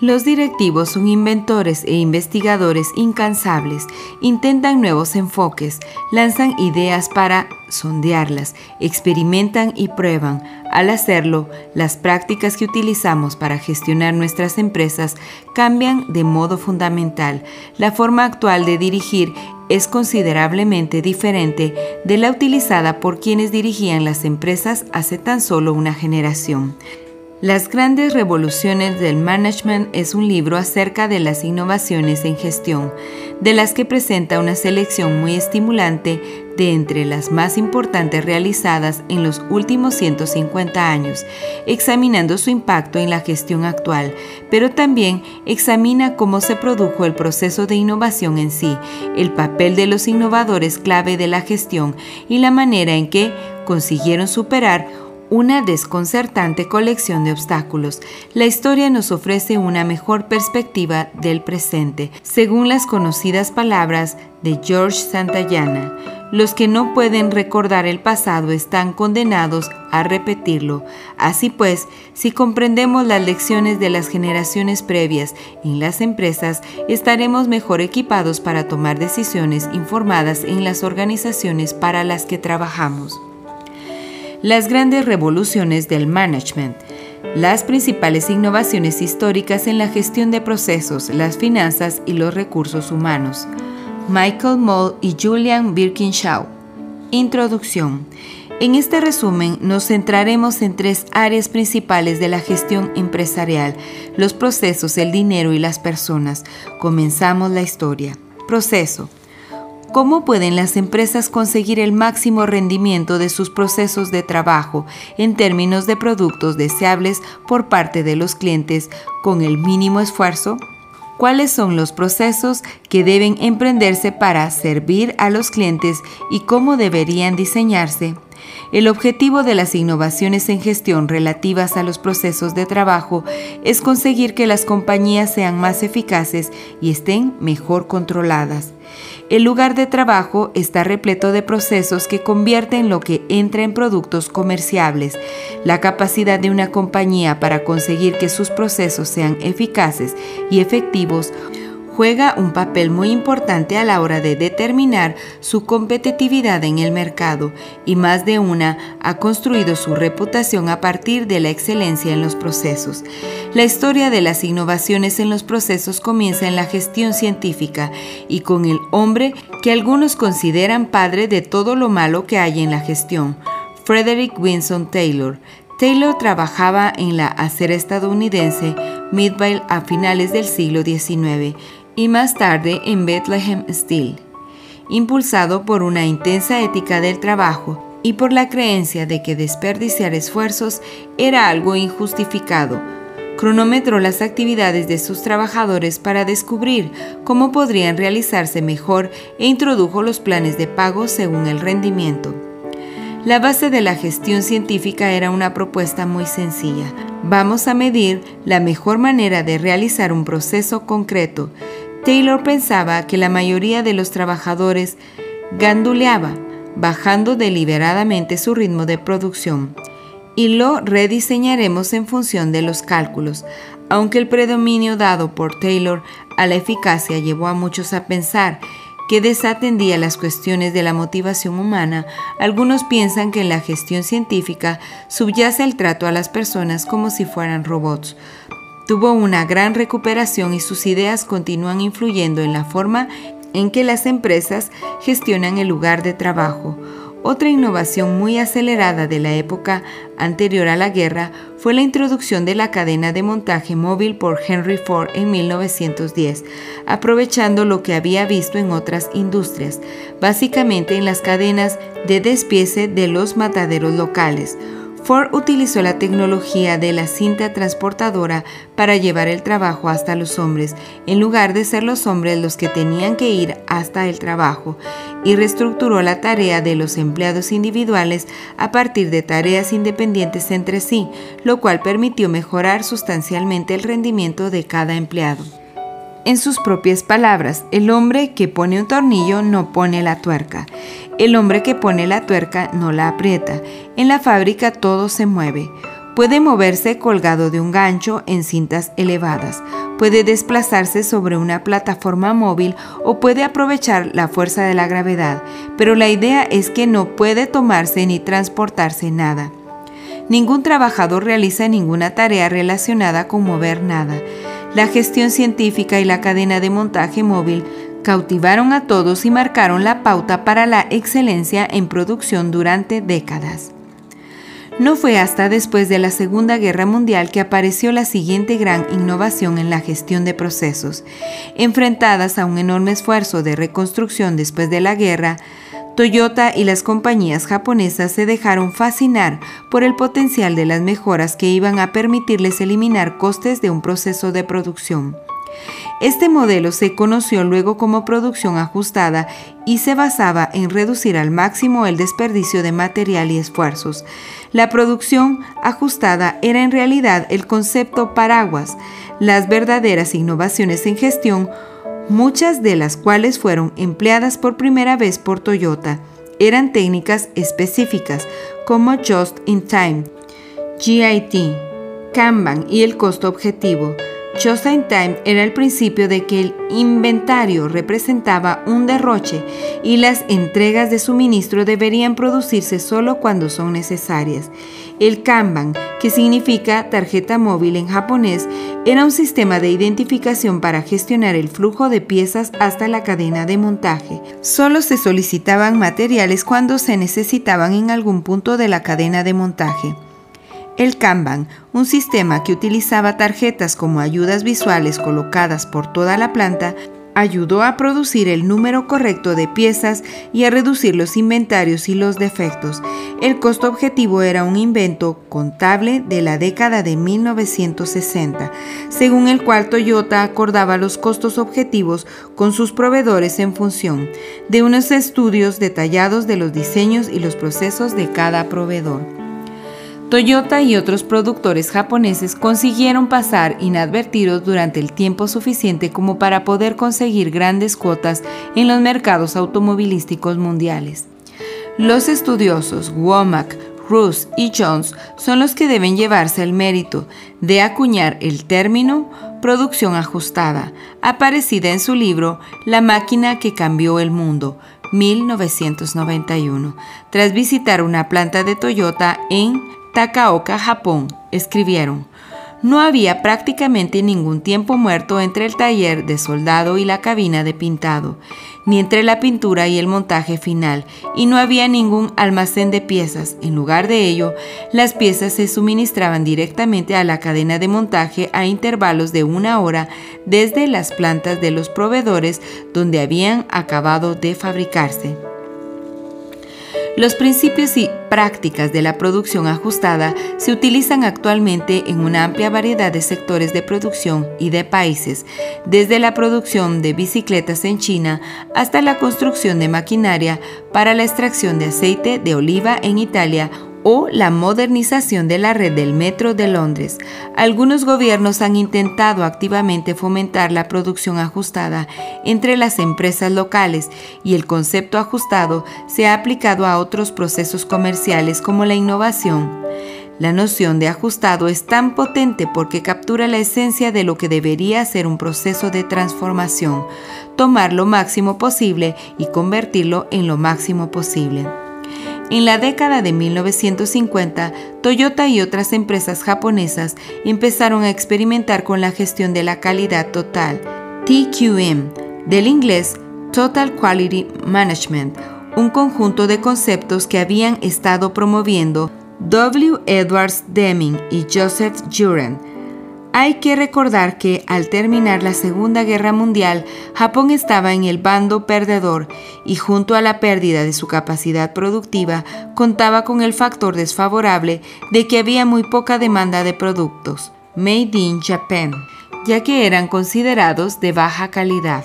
Los directivos son inventores e investigadores incansables, intentan nuevos enfoques, lanzan ideas para sondearlas, experimentan y prueban. Al hacerlo, las prácticas que utilizamos para gestionar nuestras empresas cambian de modo fundamental. La forma actual de dirigir es considerablemente diferente de la utilizada por quienes dirigían las empresas hace tan solo una generación. Las grandes revoluciones del management es un libro acerca de las innovaciones en gestión, de las que presenta una selección muy estimulante de entre las más importantes realizadas en los últimos 150 años, examinando su impacto en la gestión actual, pero también examina cómo se produjo el proceso de innovación en sí, el papel de los innovadores clave de la gestión y la manera en que consiguieron superar una desconcertante colección de obstáculos, la historia nos ofrece una mejor perspectiva del presente, según las conocidas palabras de George Santayana. Los que no pueden recordar el pasado están condenados a repetirlo. Así pues, si comprendemos las lecciones de las generaciones previas en las empresas, estaremos mejor equipados para tomar decisiones informadas en las organizaciones para las que trabajamos las grandes revoluciones del management, las principales innovaciones históricas en la gestión de procesos, las finanzas y los recursos humanos. Michael Moll y Julian Birkinshaw. Introducción. En este resumen nos centraremos en tres áreas principales de la gestión empresarial, los procesos, el dinero y las personas. Comenzamos la historia. Proceso. ¿Cómo pueden las empresas conseguir el máximo rendimiento de sus procesos de trabajo en términos de productos deseables por parte de los clientes con el mínimo esfuerzo? ¿Cuáles son los procesos que deben emprenderse para servir a los clientes y cómo deberían diseñarse? El objetivo de las innovaciones en gestión relativas a los procesos de trabajo es conseguir que las compañías sean más eficaces y estén mejor controladas. El lugar de trabajo está repleto de procesos que convierten lo que entra en productos comerciables. La capacidad de una compañía para conseguir que sus procesos sean eficaces y efectivos juega un papel muy importante a la hora de determinar su competitividad en el mercado y más de una ha construido su reputación a partir de la excelencia en los procesos. La historia de las innovaciones en los procesos comienza en la gestión científica y con el hombre que algunos consideran padre de todo lo malo que hay en la gestión, Frederick Winston Taylor. Taylor trabajaba en la acera estadounidense Midvale a finales del siglo XIX y más tarde en Bethlehem Steel, impulsado por una intensa ética del trabajo y por la creencia de que desperdiciar esfuerzos era algo injustificado, cronometró las actividades de sus trabajadores para descubrir cómo podrían realizarse mejor e introdujo los planes de pago según el rendimiento. La base de la gestión científica era una propuesta muy sencilla. Vamos a medir la mejor manera de realizar un proceso concreto. Taylor pensaba que la mayoría de los trabajadores ganduleaba, bajando deliberadamente su ritmo de producción, y lo rediseñaremos en función de los cálculos. Aunque el predominio dado por Taylor a la eficacia llevó a muchos a pensar que desatendía las cuestiones de la motivación humana, algunos piensan que en la gestión científica subyace el trato a las personas como si fueran robots. Tuvo una gran recuperación y sus ideas continúan influyendo en la forma en que las empresas gestionan el lugar de trabajo. Otra innovación muy acelerada de la época anterior a la guerra fue la introducción de la cadena de montaje móvil por Henry Ford en 1910, aprovechando lo que había visto en otras industrias, básicamente en las cadenas de despiece de los mataderos locales. Ford utilizó la tecnología de la cinta transportadora para llevar el trabajo hasta los hombres, en lugar de ser los hombres los que tenían que ir hasta el trabajo, y reestructuró la tarea de los empleados individuales a partir de tareas independientes entre sí, lo cual permitió mejorar sustancialmente el rendimiento de cada empleado. En sus propias palabras, el hombre que pone un tornillo no pone la tuerca. El hombre que pone la tuerca no la aprieta. En la fábrica todo se mueve. Puede moverse colgado de un gancho en cintas elevadas, puede desplazarse sobre una plataforma móvil o puede aprovechar la fuerza de la gravedad, pero la idea es que no puede tomarse ni transportarse nada. Ningún trabajador realiza ninguna tarea relacionada con mover nada. La gestión científica y la cadena de montaje móvil cautivaron a todos y marcaron la pauta para la excelencia en producción durante décadas. No fue hasta después de la Segunda Guerra Mundial que apareció la siguiente gran innovación en la gestión de procesos. Enfrentadas a un enorme esfuerzo de reconstrucción después de la guerra, Toyota y las compañías japonesas se dejaron fascinar por el potencial de las mejoras que iban a permitirles eliminar costes de un proceso de producción. Este modelo se conoció luego como producción ajustada y se basaba en reducir al máximo el desperdicio de material y esfuerzos. La producción ajustada era en realidad el concepto paraguas, las verdaderas innovaciones en gestión muchas de las cuales fueron empleadas por primera vez por Toyota. Eran técnicas específicas como Just in Time, GIT, Kanban y el costo objetivo. Just in Time era el principio de que el inventario representaba un derroche y las entregas de suministro deberían producirse solo cuando son necesarias. El Kanban, que significa tarjeta móvil en japonés, era un sistema de identificación para gestionar el flujo de piezas hasta la cadena de montaje. Solo se solicitaban materiales cuando se necesitaban en algún punto de la cadena de montaje. El Kanban, un sistema que utilizaba tarjetas como ayudas visuales colocadas por toda la planta, ayudó a producir el número correcto de piezas y a reducir los inventarios y los defectos. El costo objetivo era un invento contable de la década de 1960, según el cual Toyota acordaba los costos objetivos con sus proveedores en función de unos estudios detallados de los diseños y los procesos de cada proveedor. Toyota y otros productores japoneses consiguieron pasar inadvertidos durante el tiempo suficiente como para poder conseguir grandes cuotas en los mercados automovilísticos mundiales. Los estudiosos Womack, Roos y Jones son los que deben llevarse el mérito de acuñar el término producción ajustada, aparecida en su libro La máquina que cambió el mundo, 1991, tras visitar una planta de Toyota en Takaoka, Japón, escribieron, no había prácticamente ningún tiempo muerto entre el taller de soldado y la cabina de pintado, ni entre la pintura y el montaje final, y no había ningún almacén de piezas. En lugar de ello, las piezas se suministraban directamente a la cadena de montaje a intervalos de una hora desde las plantas de los proveedores donde habían acabado de fabricarse. Los principios y prácticas de la producción ajustada se utilizan actualmente en una amplia variedad de sectores de producción y de países, desde la producción de bicicletas en China hasta la construcción de maquinaria para la extracción de aceite de oliva en Italia o la modernización de la red del metro de Londres. Algunos gobiernos han intentado activamente fomentar la producción ajustada entre las empresas locales y el concepto ajustado se ha aplicado a otros procesos comerciales como la innovación. La noción de ajustado es tan potente porque captura la esencia de lo que debería ser un proceso de transformación, tomar lo máximo posible y convertirlo en lo máximo posible. En la década de 1950, Toyota y otras empresas japonesas empezaron a experimentar con la gestión de la calidad total, TQM, del inglés Total Quality Management, un conjunto de conceptos que habían estado promoviendo W. Edwards Deming y Joseph Juran Hay que recordar que al terminar la Segunda Guerra Mundial, Japón estaba en el bando perdedor y junto a la pérdida de su capacidad productiva, contaba con el factor desfavorable de que había muy poca demanda de productos made in Japan, ya que eran considerados de baja calidad.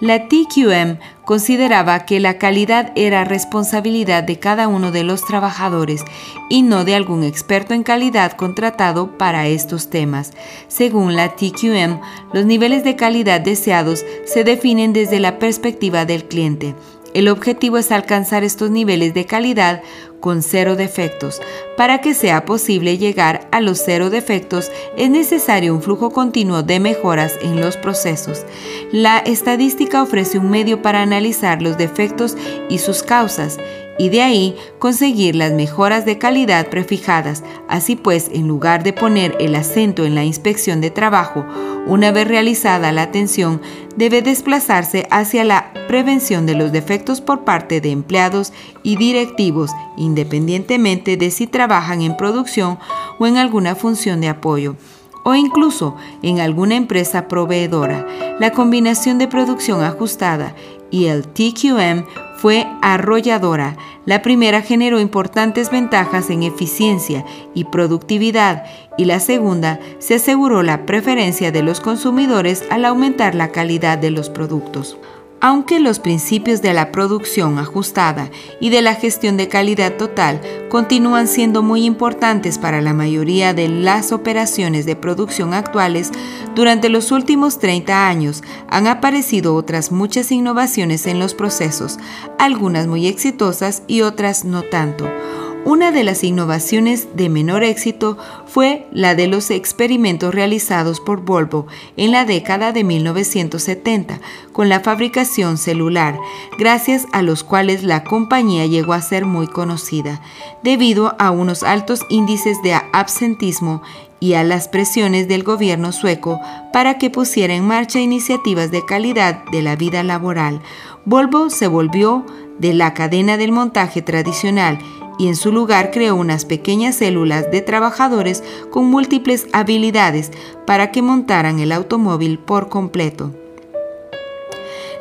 La TQM consideraba que la calidad era responsabilidad de cada uno de los trabajadores y no de algún experto en calidad contratado para estos temas. Según la TQM, los niveles de calidad deseados se definen desde la perspectiva del cliente. El objetivo es alcanzar estos niveles de calidad con cero defectos. Para que sea posible llegar a los cero defectos es necesario un flujo continuo de mejoras en los procesos. La estadística ofrece un medio para analizar los defectos y sus causas y de ahí conseguir las mejoras de calidad prefijadas. Así pues, en lugar de poner el acento en la inspección de trabajo, una vez realizada la atención, debe desplazarse hacia la prevención de los defectos por parte de empleados y directivos, independientemente de si trabajan en producción o en alguna función de apoyo o incluso en alguna empresa proveedora. La combinación de producción ajustada y el TQM fue arrolladora. La primera generó importantes ventajas en eficiencia y productividad y la segunda se aseguró la preferencia de los consumidores al aumentar la calidad de los productos. Aunque los principios de la producción ajustada y de la gestión de calidad total continúan siendo muy importantes para la mayoría de las operaciones de producción actuales, durante los últimos 30 años han aparecido otras muchas innovaciones en los procesos, algunas muy exitosas y otras no tanto. Una de las innovaciones de menor éxito fue la de los experimentos realizados por Volvo en la década de 1970 con la fabricación celular, gracias a los cuales la compañía llegó a ser muy conocida, debido a unos altos índices de absentismo y a las presiones del gobierno sueco para que pusiera en marcha iniciativas de calidad de la vida laboral. Volvo se volvió de la cadena del montaje tradicional y en su lugar creó unas pequeñas células de trabajadores con múltiples habilidades para que montaran el automóvil por completo.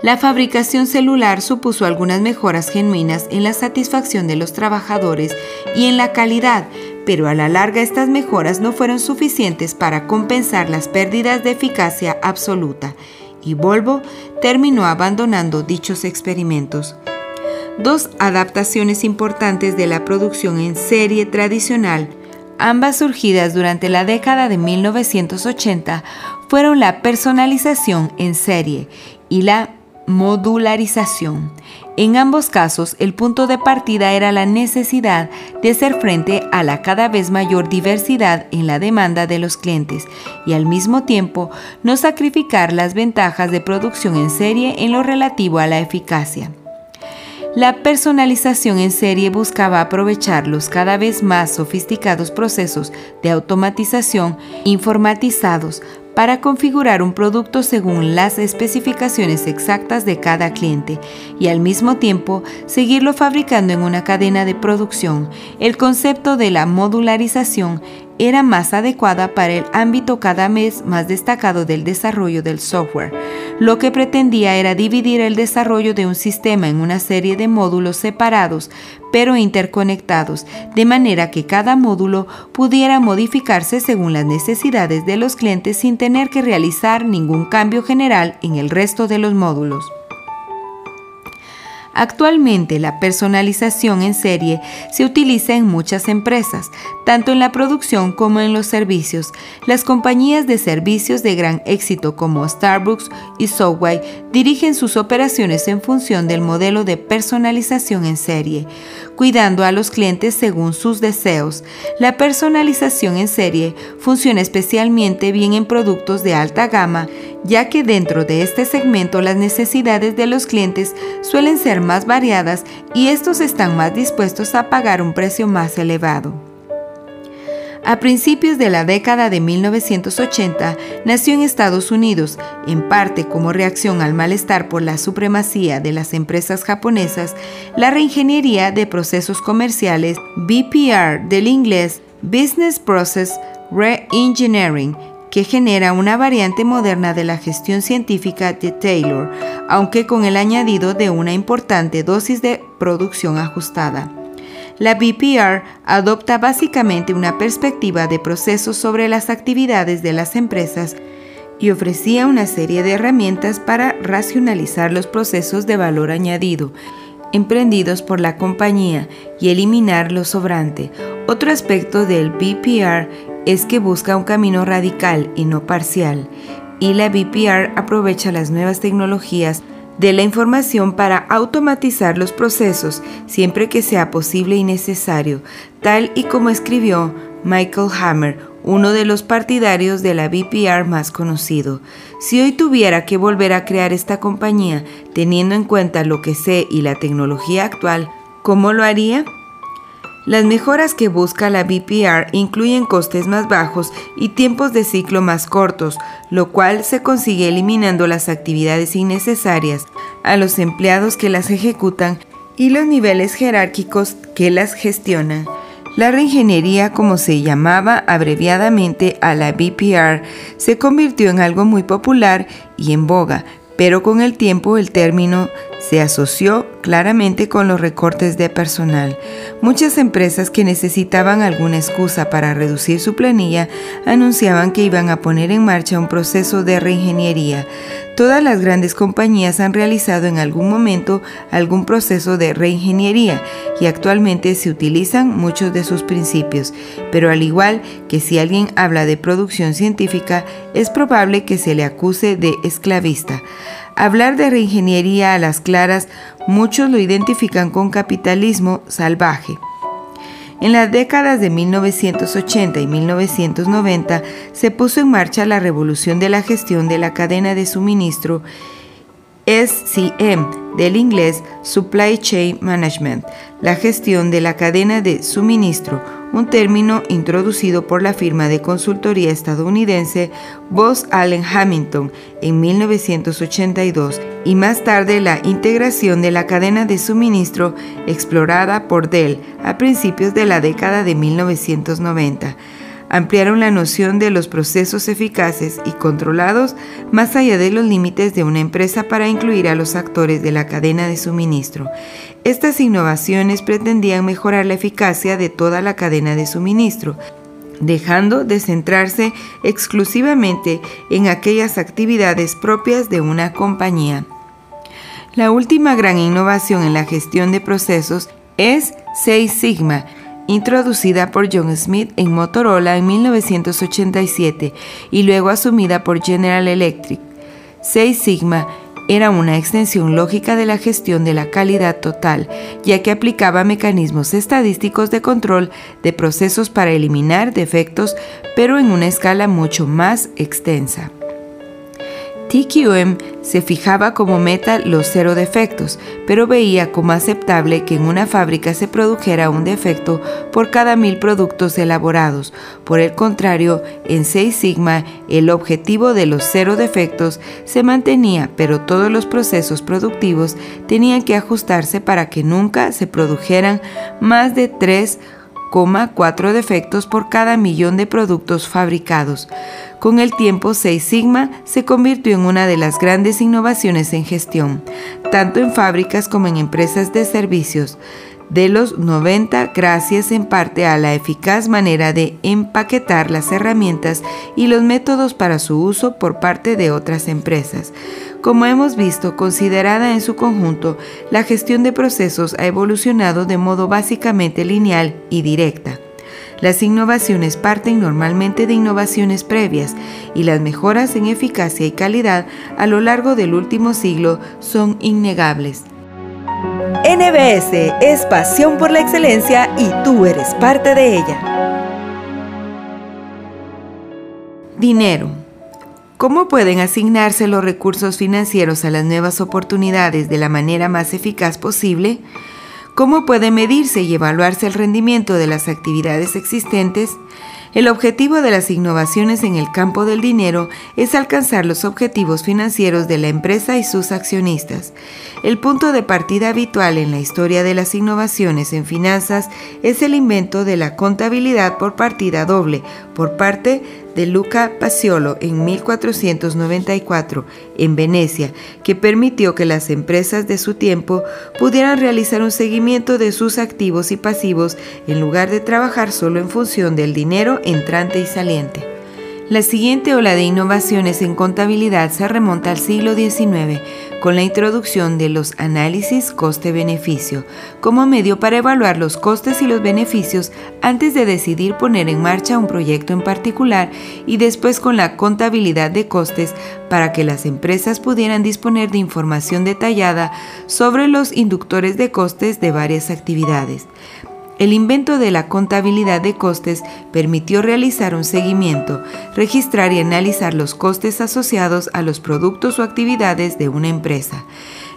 La fabricación celular supuso algunas mejoras genuinas en la satisfacción de los trabajadores y en la calidad, pero a la larga estas mejoras no fueron suficientes para compensar las pérdidas de eficacia absoluta, y Volvo terminó abandonando dichos experimentos. Dos adaptaciones importantes de la producción en serie tradicional, ambas surgidas durante la década de 1980, fueron la personalización en serie y la modularización. En ambos casos, el punto de partida era la necesidad de hacer frente a la cada vez mayor diversidad en la demanda de los clientes y al mismo tiempo no sacrificar las ventajas de producción en serie en lo relativo a la eficacia. La personalización en serie buscaba aprovechar los cada vez más sofisticados procesos de automatización informatizados para configurar un producto según las especificaciones exactas de cada cliente y al mismo tiempo seguirlo fabricando en una cadena de producción. El concepto de la modularización era más adecuada para el ámbito cada vez más destacado del desarrollo del software. Lo que pretendía era dividir el desarrollo de un sistema en una serie de módulos separados pero interconectados, de manera que cada módulo pudiera modificarse según las necesidades de los clientes sin tener que realizar ningún cambio general en el resto de los módulos. Actualmente la personalización en serie se utiliza en muchas empresas, tanto en la producción como en los servicios. Las compañías de servicios de gran éxito como Starbucks y Subway dirigen sus operaciones en función del modelo de personalización en serie, cuidando a los clientes según sus deseos. La personalización en serie funciona especialmente bien en productos de alta gama, ya que dentro de este segmento las necesidades de los clientes suelen ser más variadas y estos están más dispuestos a pagar un precio más elevado. A principios de la década de 1980 nació en Estados Unidos, en parte como reacción al malestar por la supremacía de las empresas japonesas, la reingeniería de procesos comerciales BPR del inglés Business Process Reengineering, que genera una variante moderna de la gestión científica de Taylor, aunque con el añadido de una importante dosis de producción ajustada. La BPR adopta básicamente una perspectiva de procesos sobre las actividades de las empresas y ofrecía una serie de herramientas para racionalizar los procesos de valor añadido emprendidos por la compañía y eliminar lo sobrante. Otro aspecto del BPR es que busca un camino radical y no parcial, y la BPR aprovecha las nuevas tecnologías de la información para automatizar los procesos siempre que sea posible y necesario, tal y como escribió Michael Hammer, uno de los partidarios de la BPR más conocido. Si hoy tuviera que volver a crear esta compañía teniendo en cuenta lo que sé y la tecnología actual, ¿cómo lo haría? Las mejoras que busca la BPR incluyen costes más bajos y tiempos de ciclo más cortos, lo cual se consigue eliminando las actividades innecesarias a los empleados que las ejecutan y los niveles jerárquicos que las gestionan. La reingeniería, como se llamaba abreviadamente a la BPR, se convirtió en algo muy popular y en boga, pero con el tiempo el término se asoció claramente con los recortes de personal. Muchas empresas que necesitaban alguna excusa para reducir su planilla anunciaban que iban a poner en marcha un proceso de reingeniería. Todas las grandes compañías han realizado en algún momento algún proceso de reingeniería y actualmente se utilizan muchos de sus principios, pero al igual que si alguien habla de producción científica, es probable que se le acuse de esclavista. Hablar de reingeniería a las claras, muchos lo identifican con capitalismo salvaje. En las décadas de 1980 y 1990 se puso en marcha la revolución de la gestión de la cadena de suministro SCM, del inglés Supply Chain Management, la gestión de la cadena de suministro, un término introducido por la firma de consultoría estadounidense Bose Allen Hamilton en 1982 y más tarde la integración de la cadena de suministro explorada por Dell a principios de la década de 1990 ampliaron la noción de los procesos eficaces y controlados más allá de los límites de una empresa para incluir a los actores de la cadena de suministro. Estas innovaciones pretendían mejorar la eficacia de toda la cadena de suministro, dejando de centrarse exclusivamente en aquellas actividades propias de una compañía. La última gran innovación en la gestión de procesos es Six Sigma, introducida por John Smith en Motorola en 1987 y luego asumida por General Electric. Six Sigma era una extensión lógica de la gestión de la calidad total, ya que aplicaba mecanismos estadísticos de control de procesos para eliminar defectos, pero en una escala mucho más extensa. TQM se fijaba como meta los cero defectos, pero veía como aceptable que en una fábrica se produjera un defecto por cada mil productos elaborados. Por el contrario, en Six Sigma el objetivo de los cero defectos se mantenía, pero todos los procesos productivos tenían que ajustarse para que nunca se produjeran más de 3,4 defectos por cada millón de productos fabricados. Con el tiempo, Six Sigma se convirtió en una de las grandes innovaciones en gestión, tanto en fábricas como en empresas de servicios de los 90 gracias en parte a la eficaz manera de empaquetar las herramientas y los métodos para su uso por parte de otras empresas. Como hemos visto, considerada en su conjunto, la gestión de procesos ha evolucionado de modo básicamente lineal y directa. Las innovaciones parten normalmente de innovaciones previas y las mejoras en eficacia y calidad a lo largo del último siglo son innegables. NBS es pasión por la excelencia y tú eres parte de ella. Dinero. ¿Cómo pueden asignarse los recursos financieros a las nuevas oportunidades de la manera más eficaz posible? ¿Cómo puede medirse y evaluarse el rendimiento de las actividades existentes? El objetivo de las innovaciones en el campo del dinero es alcanzar los objetivos financieros de la empresa y sus accionistas. El punto de partida habitual en la historia de las innovaciones en finanzas es el invento de la contabilidad por partida doble por parte de Luca Paciolo en 1494 en Venecia, que permitió que las empresas de su tiempo pudieran realizar un seguimiento de sus activos y pasivos en lugar de trabajar solo en función del dinero entrante y saliente. La siguiente ola de innovaciones en contabilidad se remonta al siglo XIX, con la introducción de los análisis coste-beneficio, como medio para evaluar los costes y los beneficios antes de decidir poner en marcha un proyecto en particular y después con la contabilidad de costes para que las empresas pudieran disponer de información detallada sobre los inductores de costes de varias actividades. El invento de la contabilidad de costes permitió realizar un seguimiento, registrar y analizar los costes asociados a los productos o actividades de una empresa.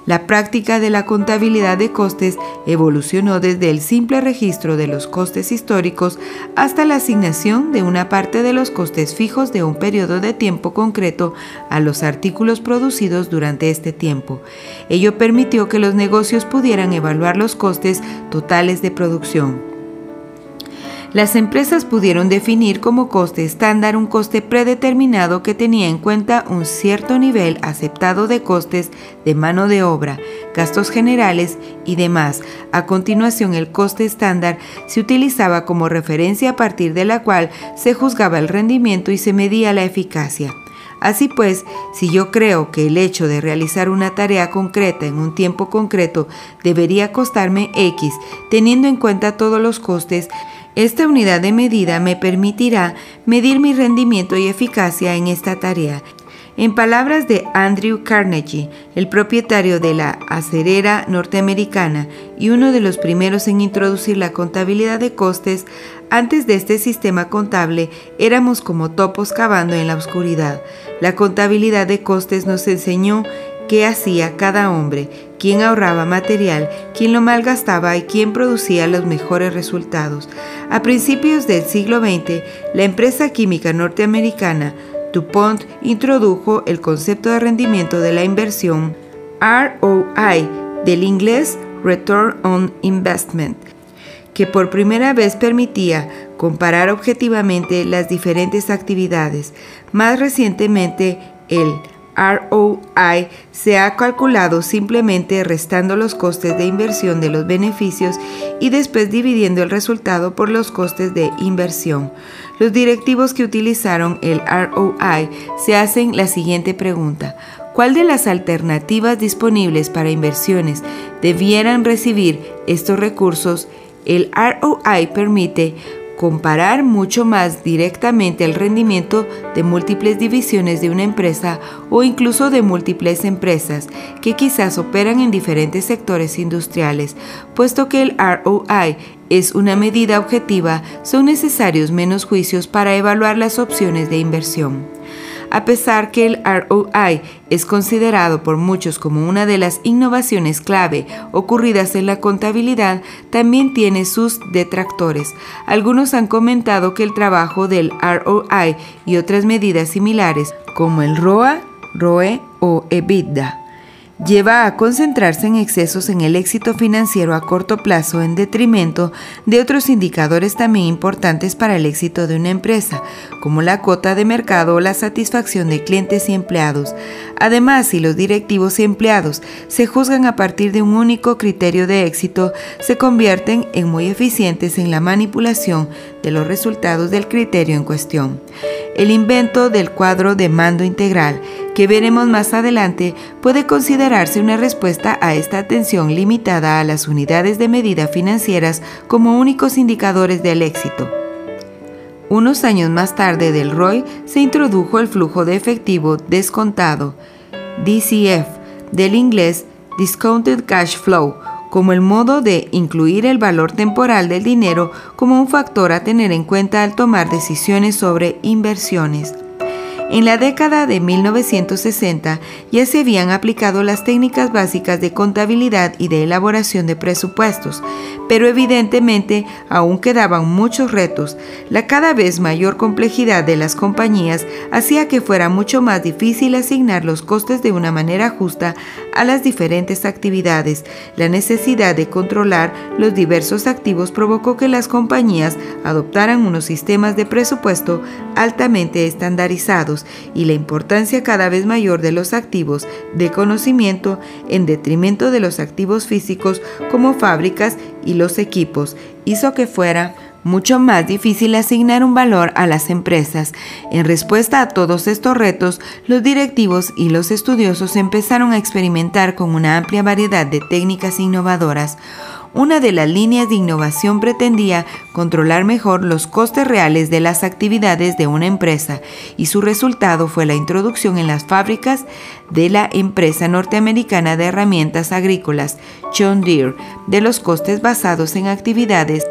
La práctica de la contabilidad de costes evolucionó desde el simple registro de los costes históricos hasta la asignación de una parte de los costes fijos de un periodo de tiempo concreto a los artículos producidos durante este tiempo. Ello permitió que los negocios pudieran evaluar los costes totales de producción. Las empresas pudieron definir como coste estándar un coste predeterminado que tenía en cuenta un cierto nivel aceptado de costes de mano de obra, gastos generales y demás. A continuación, el coste estándar se utilizaba como referencia a partir de la cual se juzgaba el rendimiento y se medía la eficacia. Así pues, si yo creo que el hecho de realizar una tarea concreta en un tiempo concreto debería costarme X, teniendo en cuenta todos los costes, esta unidad de medida me permitirá medir mi rendimiento y eficacia en esta tarea. En palabras de Andrew Carnegie, el propietario de la acerera norteamericana y uno de los primeros en introducir la contabilidad de costes, antes de este sistema contable éramos como topos cavando en la oscuridad. La contabilidad de costes nos enseñó qué hacía cada hombre, quién ahorraba material, quién lo malgastaba y quién producía los mejores resultados. A principios del siglo XX, la empresa química norteamericana DuPont introdujo el concepto de rendimiento de la inversión ROI, del inglés Return on Investment, que por primera vez permitía comparar objetivamente las diferentes actividades. Más recientemente, el ROI se ha calculado simplemente restando los costes de inversión de los beneficios y después dividiendo el resultado por los costes de inversión. Los directivos que utilizaron el ROI se hacen la siguiente pregunta. ¿Cuál de las alternativas disponibles para inversiones debieran recibir estos recursos? El ROI permite comparar mucho más directamente el rendimiento de múltiples divisiones de una empresa o incluso de múltiples empresas que quizás operan en diferentes sectores industriales, puesto que el ROI es una medida objetiva, son necesarios menos juicios para evaluar las opciones de inversión. A pesar que el ROI es considerado por muchos como una de las innovaciones clave ocurridas en la contabilidad, también tiene sus detractores. Algunos han comentado que el trabajo del ROI y otras medidas similares, como el ROA, ROE o EBITDA, lleva a concentrarse en excesos en el éxito financiero a corto plazo en detrimento de otros indicadores también importantes para el éxito de una empresa, como la cuota de mercado o la satisfacción de clientes y empleados. Además, si los directivos y empleados se juzgan a partir de un único criterio de éxito, se convierten en muy eficientes en la manipulación de los resultados del criterio en cuestión. El invento del cuadro de mando integral, que veremos más adelante, puede considerarse una respuesta a esta atención limitada a las unidades de medida financieras como únicos indicadores del éxito. Unos años más tarde del ROI se introdujo el flujo de efectivo descontado, DCF, del inglés Discounted Cash Flow, como el modo de incluir el valor temporal del dinero como un factor a tener en cuenta al tomar decisiones sobre inversiones. En la década de 1960 ya se habían aplicado las técnicas básicas de contabilidad y de elaboración de presupuestos, pero evidentemente aún quedaban muchos retos. La cada vez mayor complejidad de las compañías hacía que fuera mucho más difícil asignar los costes de una manera justa a las diferentes actividades. La necesidad de controlar los diversos activos provocó que las compañías adoptaran unos sistemas de presupuesto altamente estandarizados y la importancia cada vez mayor de los activos de conocimiento en detrimento de los activos físicos como fábricas y los equipos hizo que fuera mucho más difícil asignar un valor a las empresas. En respuesta a todos estos retos, los directivos y los estudiosos empezaron a experimentar con una amplia variedad de técnicas innovadoras. Una de las líneas de innovación pretendía controlar mejor los costes reales de las actividades de una empresa y su resultado fue la introducción en las fábricas de la empresa norteamericana de herramientas agrícolas John Deere de los costes basados en actividades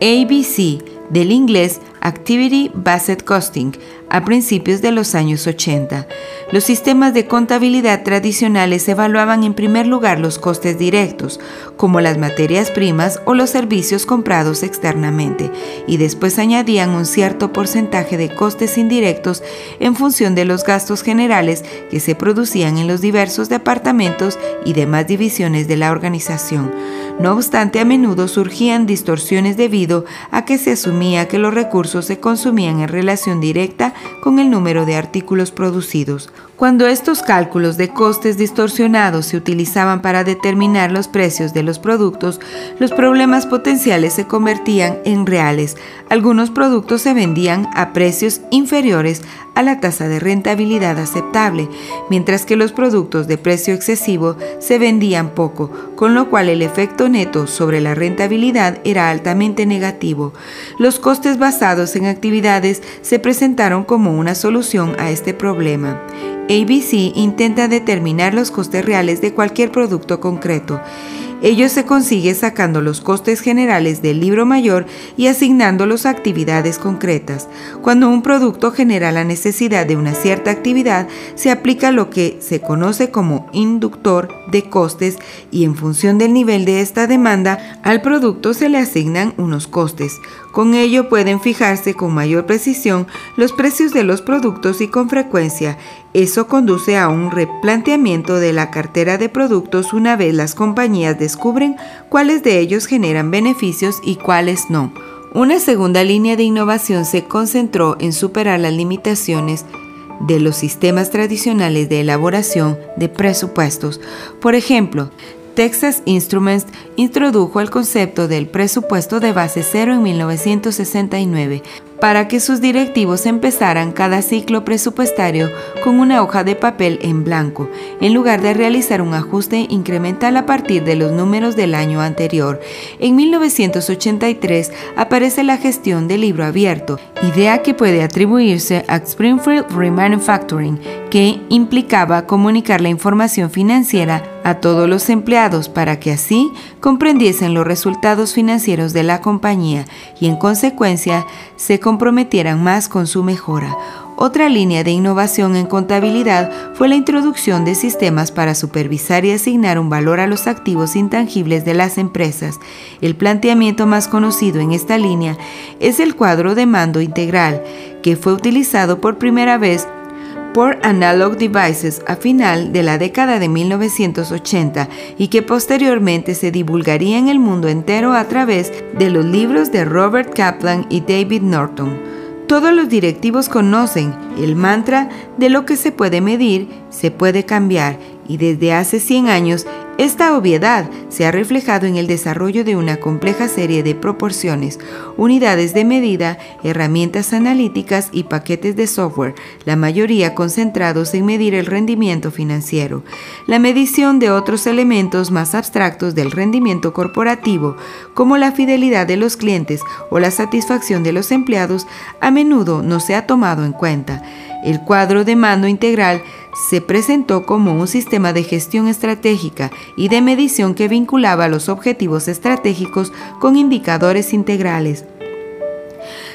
ABC del inglés Activity Based Costing a principios de los años 80. Los sistemas de contabilidad tradicionales evaluaban en primer lugar los costes directos, como las materias primas o los servicios comprados externamente, y después añadían un cierto porcentaje de costes indirectos en función de los gastos generales que se producían en los diversos departamentos y demás divisiones de la organización. No obstante, a menudo surgían distorsiones debido a que se asumía que los recursos se consumían en relación directa con el número de artículos producidos. Cuando estos cálculos de costes distorsionados se utilizaban para determinar los precios de los productos, los problemas potenciales se convertían en reales. Algunos productos se vendían a precios inferiores a la tasa de rentabilidad aceptable, mientras que los productos de precio excesivo se vendían poco, con lo cual el efecto neto sobre la rentabilidad era altamente negativo. Los costes basados en actividades se presentaron como una solución a este problema. ABC intenta determinar los costes reales de cualquier producto concreto. Ello se consigue sacando los costes generales del libro mayor y asignándolos a actividades concretas. Cuando un producto genera la necesidad de una cierta actividad, se aplica lo que se conoce como inductor de costes y en función del nivel de esta demanda, al producto se le asignan unos costes. Con ello pueden fijarse con mayor precisión los precios de los productos y con frecuencia. Eso conduce a un replanteamiento de la cartera de productos una vez las compañías descubren cuáles de ellos generan beneficios y cuáles no. Una segunda línea de innovación se concentró en superar las limitaciones de los sistemas tradicionales de elaboración de presupuestos. Por ejemplo, Texas Instruments introdujo el concepto del presupuesto de base cero en 1969 para que sus directivos empezaran cada ciclo presupuestario con una hoja de papel en blanco, en lugar de realizar un ajuste incremental a partir de los números del año anterior. En 1983 aparece la gestión del libro abierto, idea que puede atribuirse a Springfield Remanufacturing, que implicaba comunicar la información financiera a todos los empleados para que así comprendiesen los resultados financieros de la compañía y en consecuencia se comprometieran más con su mejora. Otra línea de innovación en contabilidad fue la introducción de sistemas para supervisar y asignar un valor a los activos intangibles de las empresas. El planteamiento más conocido en esta línea es el cuadro de mando integral, que fue utilizado por primera vez por Analog Devices a final de la década de 1980 y que posteriormente se divulgaría en el mundo entero a través de los libros de Robert Kaplan y David Norton. Todos los directivos conocen el mantra de lo que se puede medir, se puede cambiar y desde hace 100 años esta obviedad se ha reflejado en el desarrollo de una compleja serie de proporciones, unidades de medida, herramientas analíticas y paquetes de software, la mayoría concentrados en medir el rendimiento financiero. La medición de otros elementos más abstractos del rendimiento corporativo, como la fidelidad de los clientes o la satisfacción de los empleados, a menudo no se ha tomado en cuenta. El cuadro de mando integral se presentó como un sistema de gestión estratégica y de medición que vinculaba los objetivos estratégicos con indicadores integrales.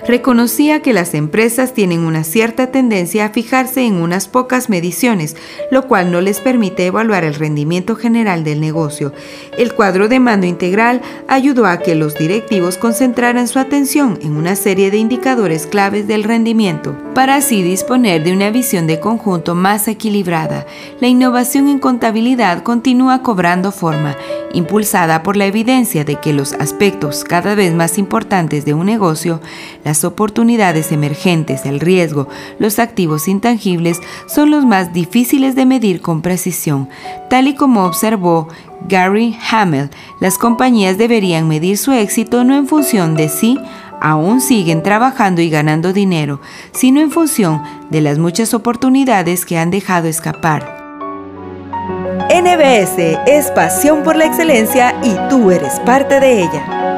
Reconocía que las empresas tienen una cierta tendencia a fijarse en unas pocas mediciones, lo cual no les permite evaluar el rendimiento general del negocio. El cuadro de mando integral ayudó a que los directivos concentraran su atención en una serie de indicadores claves del rendimiento, para así disponer de una visión de conjunto más equilibrada. La innovación en contabilidad continúa cobrando forma, impulsada por la evidencia de que los aspectos cada vez más importantes de un negocio, las oportunidades emergentes, el riesgo, los activos intangibles, son los más difíciles de medir con precisión. Tal y como observó Gary Hamel, las compañías deberían medir su éxito no en función de si aún siguen trabajando y ganando dinero, sino en función de las muchas oportunidades que han dejado escapar. NBS es pasión por la excelencia y tú eres parte de ella.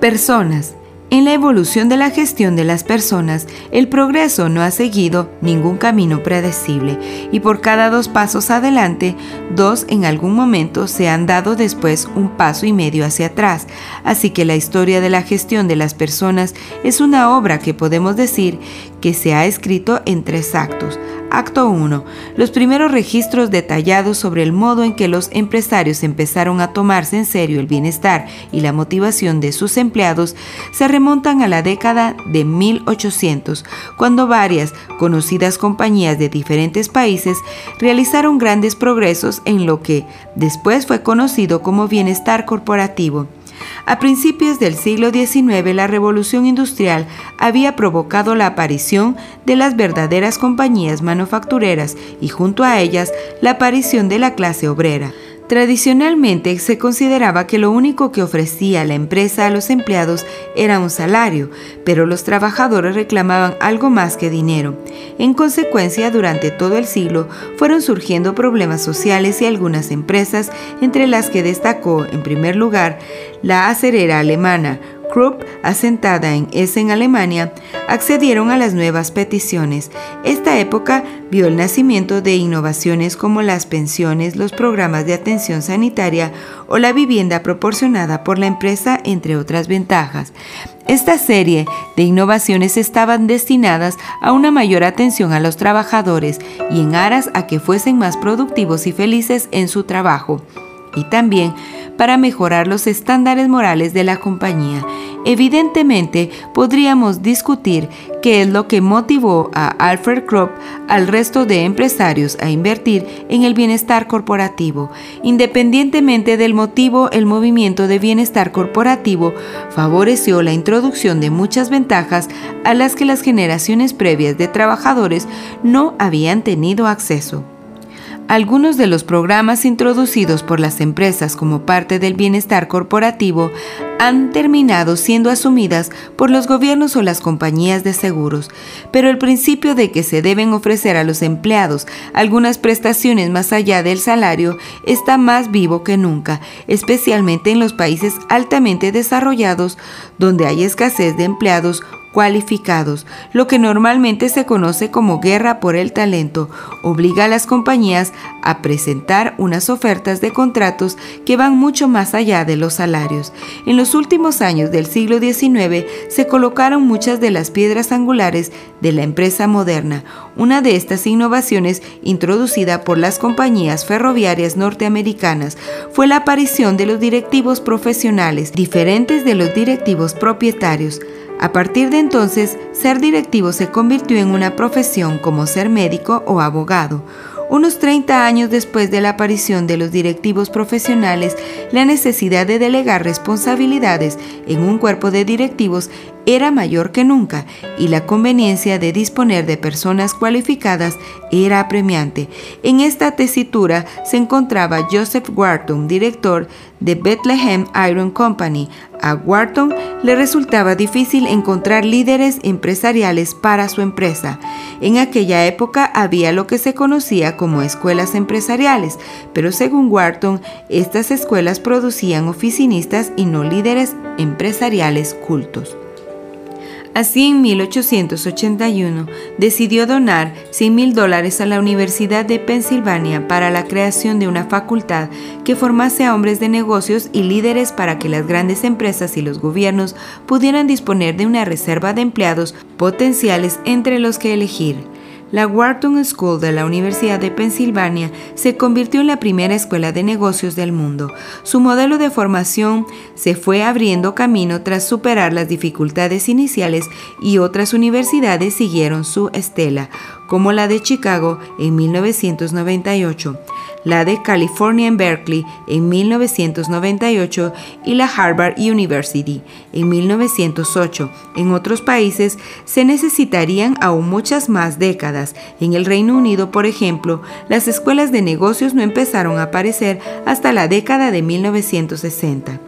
Personas. En la evolución de la gestión de las personas, el progreso no ha seguido ningún camino predecible y por cada dos pasos adelante, dos en algún momento se han dado después un paso y medio hacia atrás. Así que la historia de la gestión de las personas es una obra que podemos decir que se ha escrito en tres actos. Acto 1. Los primeros registros detallados sobre el modo en que los empresarios empezaron a tomarse en serio el bienestar y la motivación de sus empleados se remontan a la década de 1800, cuando varias conocidas compañías de diferentes países realizaron grandes progresos en lo que después fue conocido como bienestar corporativo. A principios del siglo XIX, la revolución industrial había provocado la aparición de las verdaderas compañías manufactureras y junto a ellas la aparición de la clase obrera. Tradicionalmente se consideraba que lo único que ofrecía la empresa a los empleados era un salario, pero los trabajadores reclamaban algo más que dinero. En consecuencia, durante todo el siglo fueron surgiendo problemas sociales y algunas empresas, entre las que destacó en primer lugar la acerera alemana Krupp, asentada en Essen, Alemania, accedieron a las nuevas peticiones. Esta época vio el nacimiento de innovaciones como las pensiones, los programas de atención sanitaria o la vivienda proporcionada por la empresa, entre otras ventajas. Esta serie de innovaciones estaban destinadas a una mayor atención a los trabajadores y en aras a que fuesen más productivos y felices en su trabajo. Y también para mejorar los estándares morales de la compañía. Evidentemente, podríamos discutir qué es lo que motivó a Alfred Krupp al resto de empresarios a invertir en el bienestar corporativo. Independientemente del motivo, el movimiento de bienestar corporativo favoreció la introducción de muchas ventajas a las que las generaciones previas de trabajadores no habían tenido acceso. Algunos de los programas introducidos por las empresas como parte del bienestar corporativo han terminado siendo asumidas por los gobiernos o las compañías de seguros, pero el principio de que se deben ofrecer a los empleados algunas prestaciones más allá del salario está más vivo que nunca, especialmente en los países altamente desarrollados donde hay escasez de empleados cualificados, lo que normalmente se conoce como guerra por el talento, obliga a las compañías a presentar unas ofertas de contratos que van mucho más allá de los salarios. En los últimos años del siglo XIX se colocaron muchas de las piedras angulares de la empresa moderna. Una de estas innovaciones, introducida por las compañías ferroviarias norteamericanas, fue la aparición de los directivos profesionales, diferentes de los directivos propietarios. A partir de entonces, ser directivo se convirtió en una profesión como ser médico o abogado. Unos 30 años después de la aparición de los directivos profesionales, la necesidad de delegar responsabilidades en un cuerpo de directivos era mayor que nunca y la conveniencia de disponer de personas cualificadas era apremiante. En esta tesitura se encontraba Joseph Wharton, director de Bethlehem Iron Company. A Wharton le resultaba difícil encontrar líderes empresariales para su empresa. En aquella época había lo que se conocía como escuelas empresariales, pero según Wharton, estas escuelas producían oficinistas y no líderes empresariales cultos. Así en 1881 decidió donar 100 mil dólares a la Universidad de Pensilvania para la creación de una facultad que formase a hombres de negocios y líderes para que las grandes empresas y los gobiernos pudieran disponer de una reserva de empleados potenciales entre los que elegir. La Wharton School de la Universidad de Pensilvania se convirtió en la primera escuela de negocios del mundo. Su modelo de formación se fue abriendo camino tras superar las dificultades iniciales y otras universidades siguieron su estela, como la de Chicago en 1998 la de California en Berkeley en 1998 y la Harvard University en 1908. En otros países se necesitarían aún muchas más décadas. En el Reino Unido, por ejemplo, las escuelas de negocios no empezaron a aparecer hasta la década de 1960.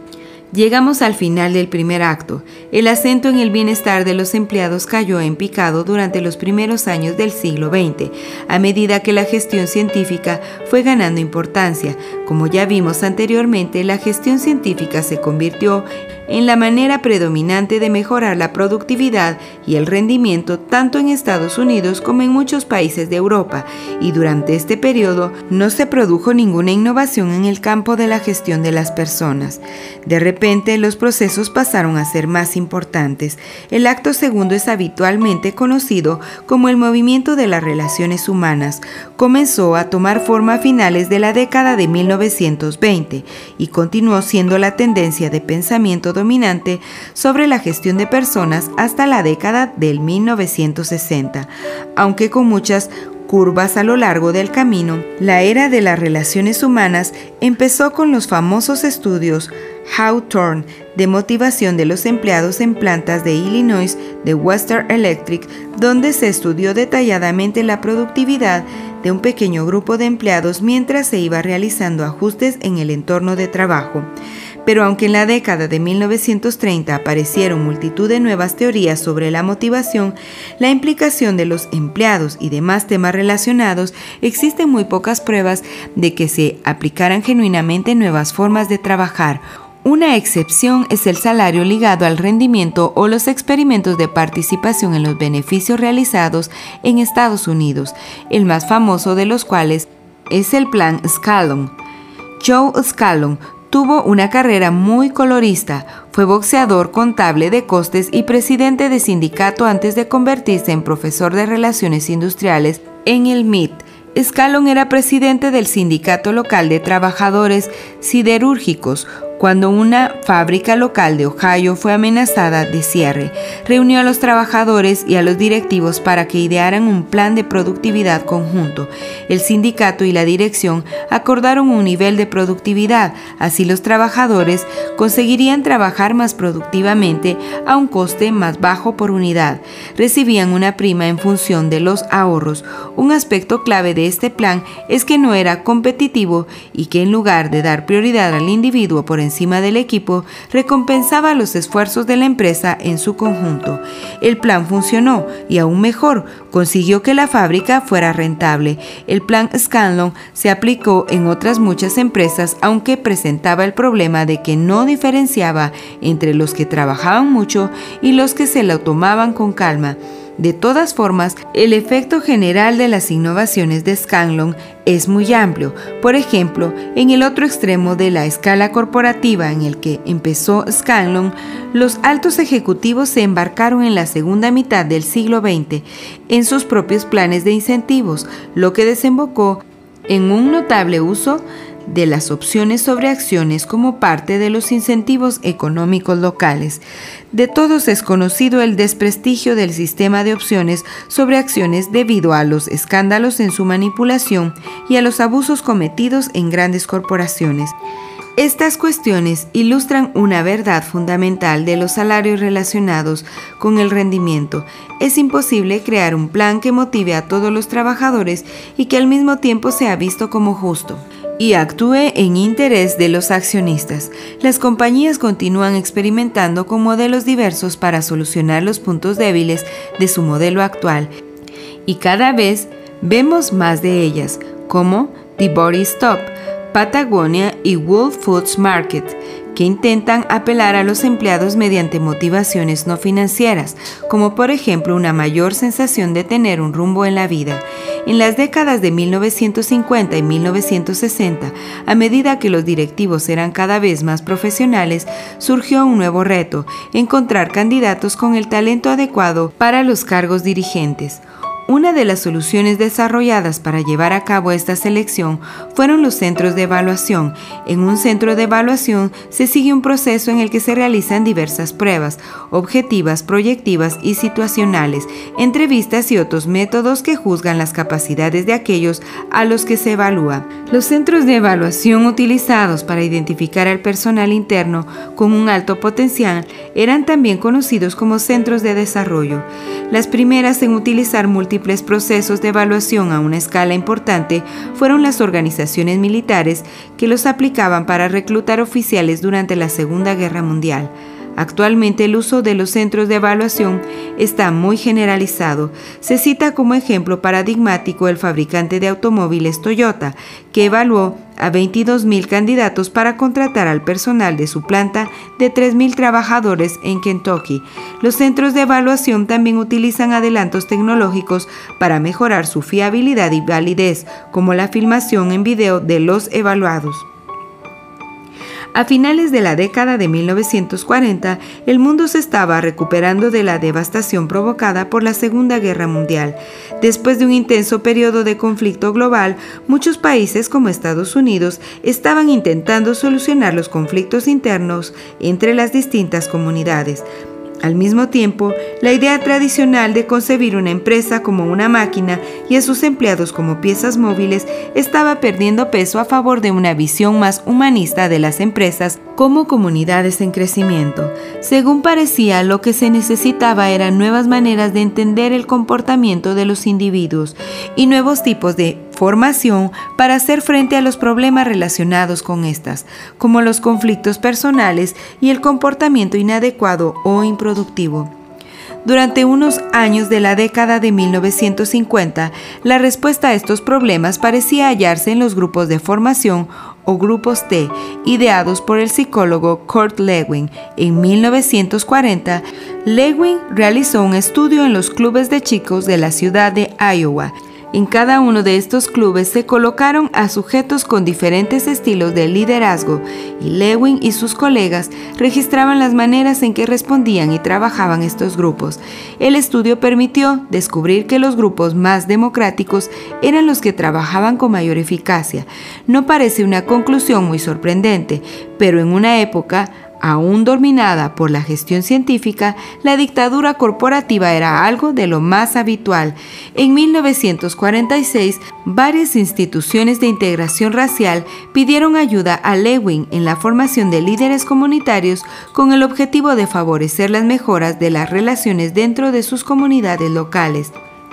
Llegamos al final del primer acto. El acento en el bienestar de los empleados cayó en picado durante los primeros años del siglo XX, a medida que la gestión científica fue ganando importancia. Como ya vimos anteriormente, la gestión científica se convirtió en la manera predominante de mejorar la productividad y el rendimiento tanto en Estados Unidos como en muchos países de Europa, y durante este periodo no se produjo ninguna innovación en el campo de la gestión de las personas. De repente los procesos pasaron a ser más importantes. El acto segundo es habitualmente conocido como el movimiento de las relaciones humanas. Comenzó a tomar forma a finales de la década de 1920 y continuó siendo la tendencia de pensamiento dominante sobre la gestión de personas hasta la década del 1960, aunque con muchas curvas a lo largo del camino, la era de las relaciones humanas empezó con los famosos estudios Hawthorne de motivación de los empleados en plantas de Illinois de Western Electric, donde se estudió detalladamente la productividad de un pequeño grupo de empleados mientras se iba realizando ajustes en el entorno de trabajo. Pero aunque en la década de 1930 aparecieron multitud de nuevas teorías sobre la motivación, la implicación de los empleados y demás temas relacionados, existen muy pocas pruebas de que se aplicaran genuinamente nuevas formas de trabajar una excepción es el salario ligado al rendimiento o los experimentos de participación en los beneficios realizados en Estados Unidos, el más famoso de los cuales es el Plan Scallon. Joe Scallon tuvo una carrera muy colorista, fue boxeador contable de costes y presidente de sindicato antes de convertirse en profesor de relaciones industriales en el MIT. Scallon era presidente del sindicato local de trabajadores siderúrgicos, cuando una fábrica local de Ohio fue amenazada de cierre. Reunió a los trabajadores y a los directivos para que idearan un plan de productividad conjunto. El sindicato y la dirección acordaron un nivel de productividad, así los trabajadores conseguirían trabajar más productivamente a un coste más bajo por unidad. Recibían una prima en función de los ahorros. Un aspecto clave de este plan es que no era competitivo y que en lugar de dar prioridad al individuo por encima encima del equipo recompensaba los esfuerzos de la empresa en su conjunto. El plan funcionó y aún mejor, consiguió que la fábrica fuera rentable. El plan Scanlon se aplicó en otras muchas empresas, aunque presentaba el problema de que no diferenciaba entre los que trabajaban mucho y los que se lo tomaban con calma. De todas formas, el efecto general de las innovaciones de Scanlon es muy amplio. Por ejemplo, en el otro extremo de la escala corporativa en el que empezó Scanlon, los altos ejecutivos se embarcaron en la segunda mitad del siglo XX en sus propios planes de incentivos, lo que desembocó en un notable uso de las opciones sobre acciones como parte de los incentivos económicos locales. De todos es conocido el desprestigio del sistema de opciones sobre acciones debido a los escándalos en su manipulación y a los abusos cometidos en grandes corporaciones. Estas cuestiones ilustran una verdad fundamental de los salarios relacionados con el rendimiento. Es imposible crear un plan que motive a todos los trabajadores y que al mismo tiempo sea visto como justo y actúe en interés de los accionistas. Las compañías continúan experimentando con modelos diversos para solucionar los puntos débiles de su modelo actual y cada vez vemos más de ellas, como The Body Stop, Patagonia y World Foods Market, que intentan apelar a los empleados mediante motivaciones no financieras, como por ejemplo una mayor sensación de tener un rumbo en la vida. En las décadas de 1950 y 1960, a medida que los directivos eran cada vez más profesionales, surgió un nuevo reto, encontrar candidatos con el talento adecuado para los cargos dirigentes. Una de las soluciones desarrolladas para llevar a cabo esta selección fueron los centros de evaluación. En un centro de evaluación se sigue un proceso en el que se realizan diversas pruebas, objetivas, proyectivas y situacionales, entrevistas y otros métodos que juzgan las capacidades de aquellos a los que se evalúa. Los centros de evaluación utilizados para identificar al personal interno con un alto potencial eran también conocidos como centros de desarrollo. Las primeras en utilizar múltiples procesos de evaluación a una escala importante fueron las organizaciones militares que los aplicaban para reclutar oficiales durante la Segunda Guerra Mundial. Actualmente el uso de los centros de evaluación está muy generalizado. Se cita como ejemplo paradigmático el fabricante de automóviles Toyota, que evaluó a 22.000 candidatos para contratar al personal de su planta de 3.000 trabajadores en Kentucky. Los centros de evaluación también utilizan adelantos tecnológicos para mejorar su fiabilidad y validez, como la filmación en video de los evaluados. A finales de la década de 1940, el mundo se estaba recuperando de la devastación provocada por la Segunda Guerra Mundial. Después de un intenso periodo de conflicto global, muchos países como Estados Unidos estaban intentando solucionar los conflictos internos entre las distintas comunidades. Al mismo tiempo, la idea tradicional de concebir una empresa como una máquina y a sus empleados como piezas móviles estaba perdiendo peso a favor de una visión más humanista de las empresas como comunidades en crecimiento. Según parecía, lo que se necesitaba eran nuevas maneras de entender el comportamiento de los individuos y nuevos tipos de formación para hacer frente a los problemas relacionados con estas, como los conflictos personales y el comportamiento inadecuado o improductivo. Durante unos años de la década de 1950, la respuesta a estos problemas parecía hallarse en los grupos de formación o grupos T, ideados por el psicólogo Kurt Lewin. En 1940, Lewin realizó un estudio en los clubes de chicos de la ciudad de Iowa en cada uno de estos clubes se colocaron a sujetos con diferentes estilos de liderazgo y Lewin y sus colegas registraban las maneras en que respondían y trabajaban estos grupos. El estudio permitió descubrir que los grupos más democráticos eran los que trabajaban con mayor eficacia. No parece una conclusión muy sorprendente, pero en una época Aún dominada por la gestión científica, la dictadura corporativa era algo de lo más habitual. En 1946, varias instituciones de integración racial pidieron ayuda a Lewin en la formación de líderes comunitarios con el objetivo de favorecer las mejoras de las relaciones dentro de sus comunidades locales.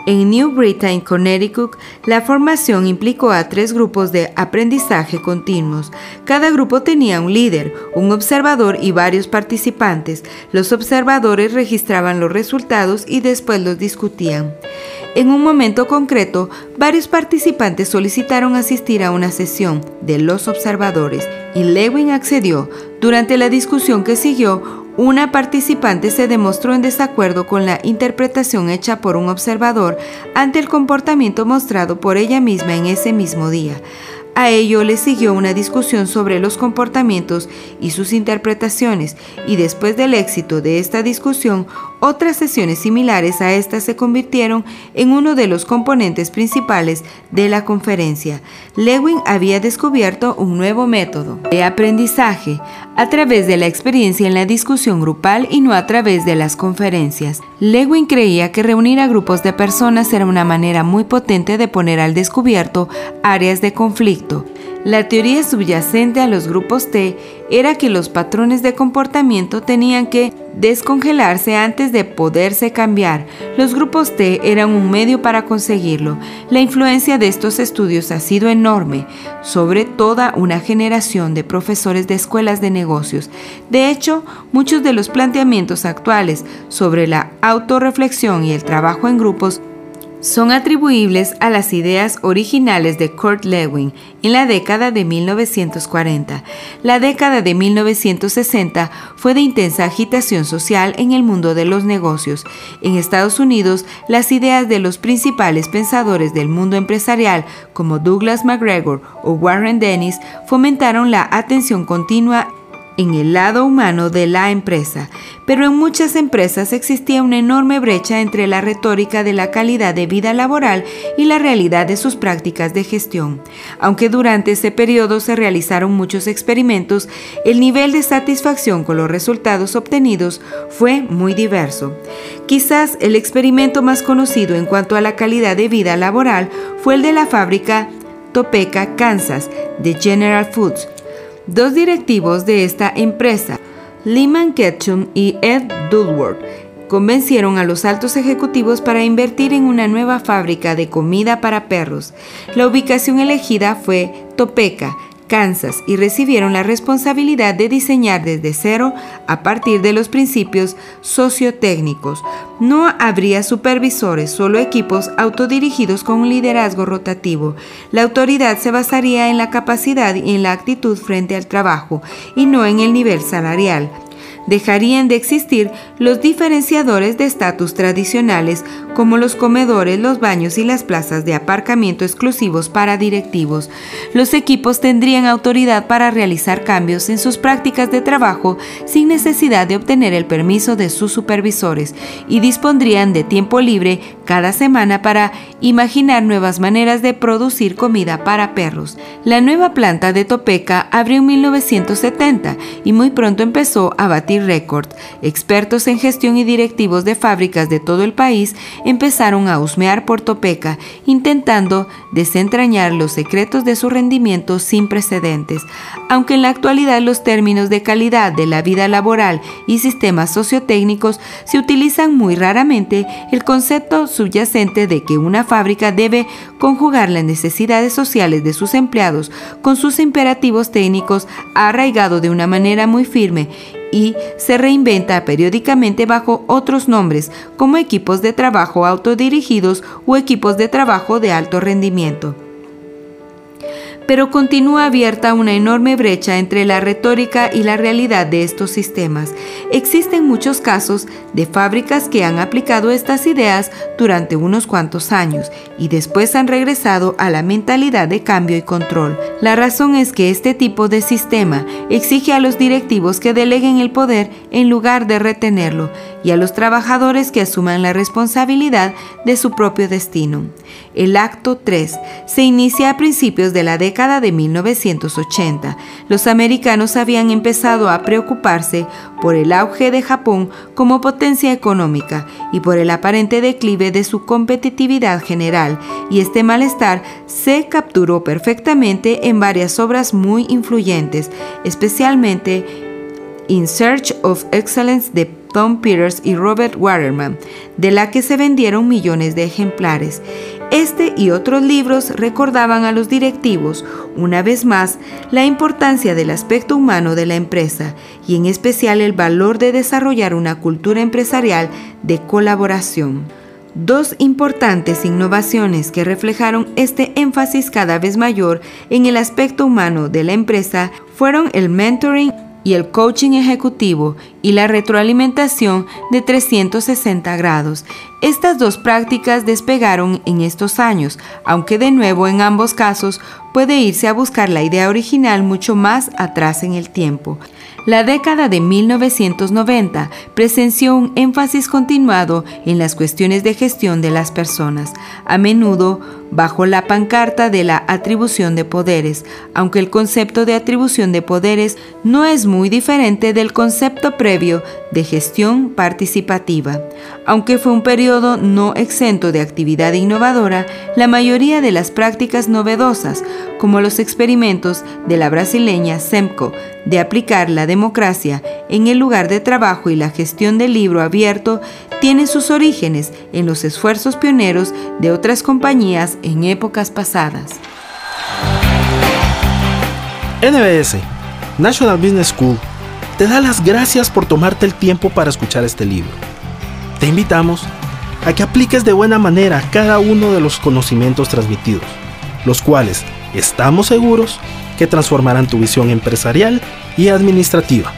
En New Britain, Connecticut, la formación implicó a tres grupos de aprendizaje continuos. Cada grupo tenía un líder, un observador y varios participantes. Los observadores registraban los resultados y después los discutían. En un momento concreto, varios participantes solicitaron asistir a una sesión de los observadores y Lewin accedió. Durante la discusión que siguió, una participante se demostró en desacuerdo con la interpretación hecha por un observador ante el comportamiento mostrado por ella misma en ese mismo día. A ello le siguió una discusión sobre los comportamientos y sus interpretaciones, y después del éxito de esta discusión, otras sesiones similares a esta se convirtieron en uno de los componentes principales de la conferencia. Lewin había descubierto un nuevo método de aprendizaje a través de la experiencia en la discusión grupal y no a través de las conferencias. Lewin creía que reunir a grupos de personas era una manera muy potente de poner al descubierto áreas de conflicto la teoría subyacente a los grupos T era que los patrones de comportamiento tenían que descongelarse antes de poderse cambiar. Los grupos T eran un medio para conseguirlo. La influencia de estos estudios ha sido enorme sobre toda una generación de profesores de escuelas de negocios. De hecho, muchos de los planteamientos actuales sobre la autorreflexión y el trabajo en grupos son atribuibles a las ideas originales de Kurt Lewin en la década de 1940. La década de 1960 fue de intensa agitación social en el mundo de los negocios. En Estados Unidos, las ideas de los principales pensadores del mundo empresarial, como Douglas McGregor o Warren Dennis, fomentaron la atención continua en el lado humano de la empresa, pero en muchas empresas existía una enorme brecha entre la retórica de la calidad de vida laboral y la realidad de sus prácticas de gestión. Aunque durante ese periodo se realizaron muchos experimentos, el nivel de satisfacción con los resultados obtenidos fue muy diverso. Quizás el experimento más conocido en cuanto a la calidad de vida laboral fue el de la fábrica Topeka, Kansas, de General Foods, Dos directivos de esta empresa, Lehman Ketchum y Ed Dulworth, convencieron a los altos ejecutivos para invertir en una nueva fábrica de comida para perros. La ubicación elegida fue Topeka, Kansas y recibieron la responsabilidad de diseñar desde cero a partir de los principios sociotécnicos. No habría supervisores, solo equipos autodirigidos con un liderazgo rotativo. La autoridad se basaría en la capacidad y en la actitud frente al trabajo y no en el nivel salarial dejarían de existir los diferenciadores de estatus tradicionales como los comedores, los baños y las plazas de aparcamiento exclusivos para directivos. Los equipos tendrían autoridad para realizar cambios en sus prácticas de trabajo sin necesidad de obtener el permiso de sus supervisores y dispondrían de tiempo libre cada semana para imaginar nuevas maneras de producir comida para perros. La nueva planta de Topeka abrió en 1970 y muy pronto empezó a batir Record, expertos en gestión y directivos de fábricas de todo el país empezaron a husmear por Topeka, intentando desentrañar los secretos de su rendimiento sin precedentes. Aunque en la actualidad los términos de calidad de la vida laboral y sistemas sociotécnicos se utilizan muy raramente, el concepto subyacente de que una fábrica debe conjugar las necesidades sociales de sus empleados con sus imperativos técnicos ha arraigado de una manera muy firme y se reinventa periódicamente bajo otros nombres como equipos de trabajo autodirigidos o equipos de trabajo de alto rendimiento pero continúa abierta una enorme brecha entre la retórica y la realidad de estos sistemas. Existen muchos casos de fábricas que han aplicado estas ideas durante unos cuantos años y después han regresado a la mentalidad de cambio y control. La razón es que este tipo de sistema exige a los directivos que deleguen el poder en lugar de retenerlo y a los trabajadores que asuman la responsabilidad de su propio destino. El acto 3 se inicia a principios de la década de 1980, los americanos habían empezado a preocuparse por el auge de Japón como potencia económica y por el aparente declive de su competitividad general, y este malestar se capturó perfectamente en varias obras muy influyentes, especialmente In Search of Excellence de Tom Peters y Robert Waterman, de la que se vendieron millones de ejemplares. Este y otros libros recordaban a los directivos, una vez más, la importancia del aspecto humano de la empresa y en especial el valor de desarrollar una cultura empresarial de colaboración. Dos importantes innovaciones que reflejaron este énfasis cada vez mayor en el aspecto humano de la empresa fueron el mentoring y el coaching ejecutivo y la retroalimentación de 360 grados. Estas dos prácticas despegaron en estos años, aunque de nuevo en ambos casos puede irse a buscar la idea original mucho más atrás en el tiempo. La década de 1990 presenció un énfasis continuado en las cuestiones de gestión de las personas, a menudo bajo la pancarta de la atribución de poderes, aunque el concepto de atribución de poderes no es muy diferente del concepto previo de gestión participativa. Aunque fue un periodo no exento de actividad innovadora, la mayoría de las prácticas novedosas, como los experimentos de la brasileña SEMCO de aplicar la democracia en el lugar de trabajo y la gestión del libro abierto, tiene sus orígenes en los esfuerzos pioneros de otras compañías en épocas pasadas. NBS, National Business School, te da las gracias por tomarte el tiempo para escuchar este libro. Te invitamos a que apliques de buena manera cada uno de los conocimientos transmitidos, los cuales estamos seguros que transformarán tu visión empresarial y administrativa.